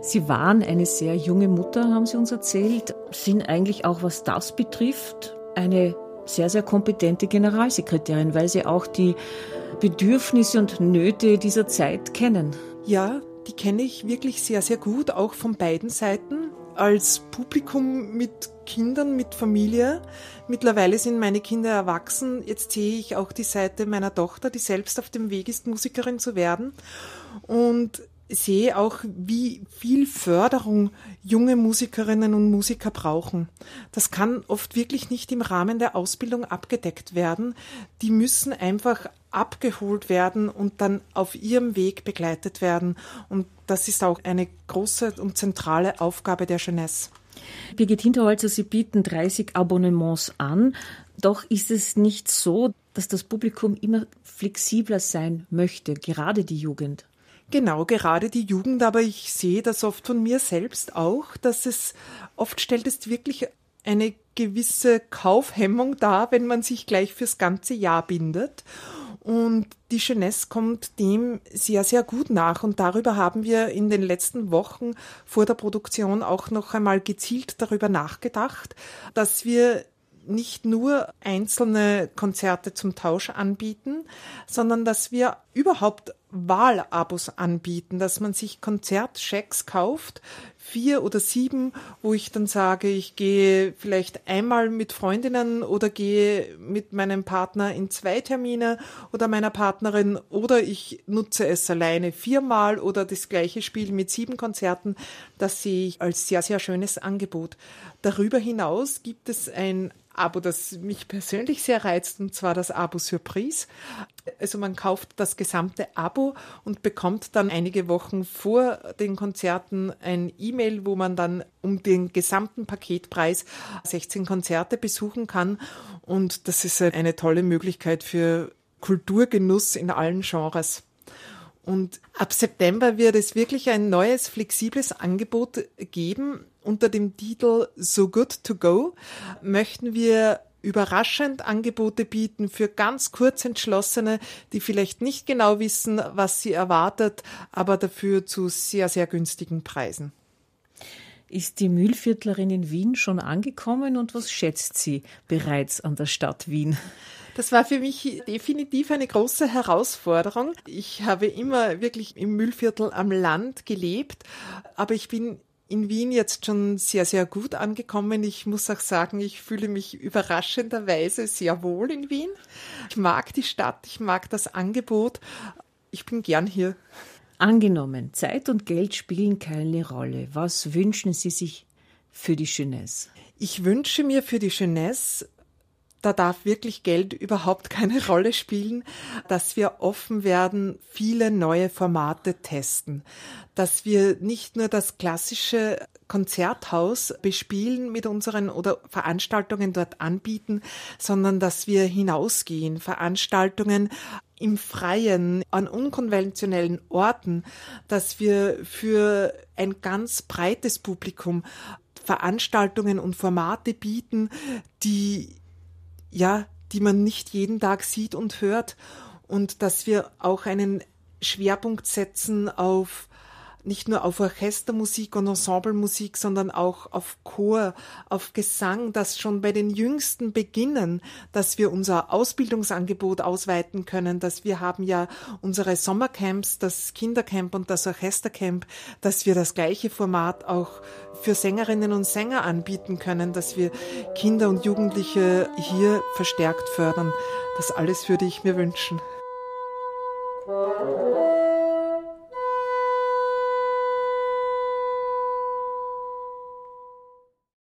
Sie waren eine sehr junge Mutter, haben Sie uns erzählt, sind eigentlich auch, was das betrifft, eine sehr, sehr kompetente Generalsekretärin, weil Sie auch die Bedürfnisse und Nöte dieser Zeit kennen. Ja, die kenne ich wirklich sehr, sehr gut, auch von beiden Seiten. Als Publikum mit Kindern, mit Familie. Mittlerweile sind meine Kinder erwachsen. Jetzt sehe ich auch die Seite meiner Tochter, die selbst auf dem Weg ist, Musikerin zu werden. Und sehe auch, wie viel Förderung junge Musikerinnen und Musiker brauchen. Das kann oft wirklich nicht im Rahmen der Ausbildung abgedeckt werden. Die müssen einfach abgeholt werden und dann auf ihrem Weg begleitet werden. Und das ist auch eine große und zentrale Aufgabe der Jeunesse. Birgit Hinterholzer, Sie bieten 30 Abonnements an. Doch ist es nicht so, dass das Publikum immer flexibler sein möchte, gerade die Jugend? Genau, gerade die Jugend, aber ich sehe das oft von mir selbst auch, dass es oft stellt es wirklich eine gewisse Kaufhemmung dar, wenn man sich gleich fürs ganze Jahr bindet. Und die Jeunesse kommt dem sehr, sehr gut nach. Und darüber haben wir in den letzten Wochen vor der Produktion auch noch einmal gezielt darüber nachgedacht, dass wir nicht nur einzelne Konzerte zum Tausch anbieten, sondern dass wir überhaupt Wahlabos anbieten, dass man sich Konzertchecks kauft, vier oder sieben, wo ich dann sage, ich gehe vielleicht einmal mit Freundinnen oder gehe mit meinem Partner in zwei Termine oder meiner Partnerin oder ich nutze es alleine viermal oder das gleiche Spiel mit sieben Konzerten. Das sehe ich als sehr, sehr schönes Angebot. Darüber hinaus gibt es ein Abo, das mich persönlich sehr reizt, und zwar das Abo Surprise. Also man kauft das gesamte Abo und bekommt dann einige Wochen vor den Konzerten ein E-Mail, wo man dann um den gesamten Paketpreis 16 Konzerte besuchen kann. Und das ist eine tolle Möglichkeit für Kulturgenuss in allen Genres. Und ab September wird es wirklich ein neues, flexibles Angebot geben. Unter dem Titel So Good to Go möchten wir überraschend Angebote bieten für ganz kurz entschlossene, die vielleicht nicht genau wissen, was sie erwartet, aber dafür zu sehr, sehr günstigen Preisen. Ist die Mühlviertlerin in Wien schon angekommen und was schätzt sie bereits an der Stadt Wien? Das war für mich definitiv eine große Herausforderung. Ich habe immer wirklich im Müllviertel am Land gelebt, aber ich bin in Wien jetzt schon sehr, sehr gut angekommen. Ich muss auch sagen, ich fühle mich überraschenderweise sehr wohl in Wien. Ich mag die Stadt, ich mag das Angebot. Ich bin gern hier. Angenommen, Zeit und Geld spielen keine Rolle. Was wünschen Sie sich für die Jeunesse? Ich wünsche mir für die Jeunesse da darf wirklich Geld überhaupt keine Rolle spielen, dass wir offen werden, viele neue Formate testen, dass wir nicht nur das klassische Konzerthaus bespielen mit unseren oder Veranstaltungen dort anbieten, sondern dass wir hinausgehen, Veranstaltungen im Freien, an unkonventionellen Orten, dass wir für ein ganz breites Publikum Veranstaltungen und Formate bieten, die ja, die man nicht jeden Tag sieht und hört. Und dass wir auch einen Schwerpunkt setzen auf nicht nur auf Orchestermusik und Ensemblemusik, sondern auch auf Chor, auf Gesang, dass schon bei den Jüngsten beginnen, dass wir unser Ausbildungsangebot ausweiten können, dass wir haben ja unsere Sommercamps, das Kindercamp und das Orchestercamp, dass wir das gleiche Format auch für Sängerinnen und Sänger anbieten können, dass wir Kinder und Jugendliche hier verstärkt fördern. Das alles würde ich mir wünschen.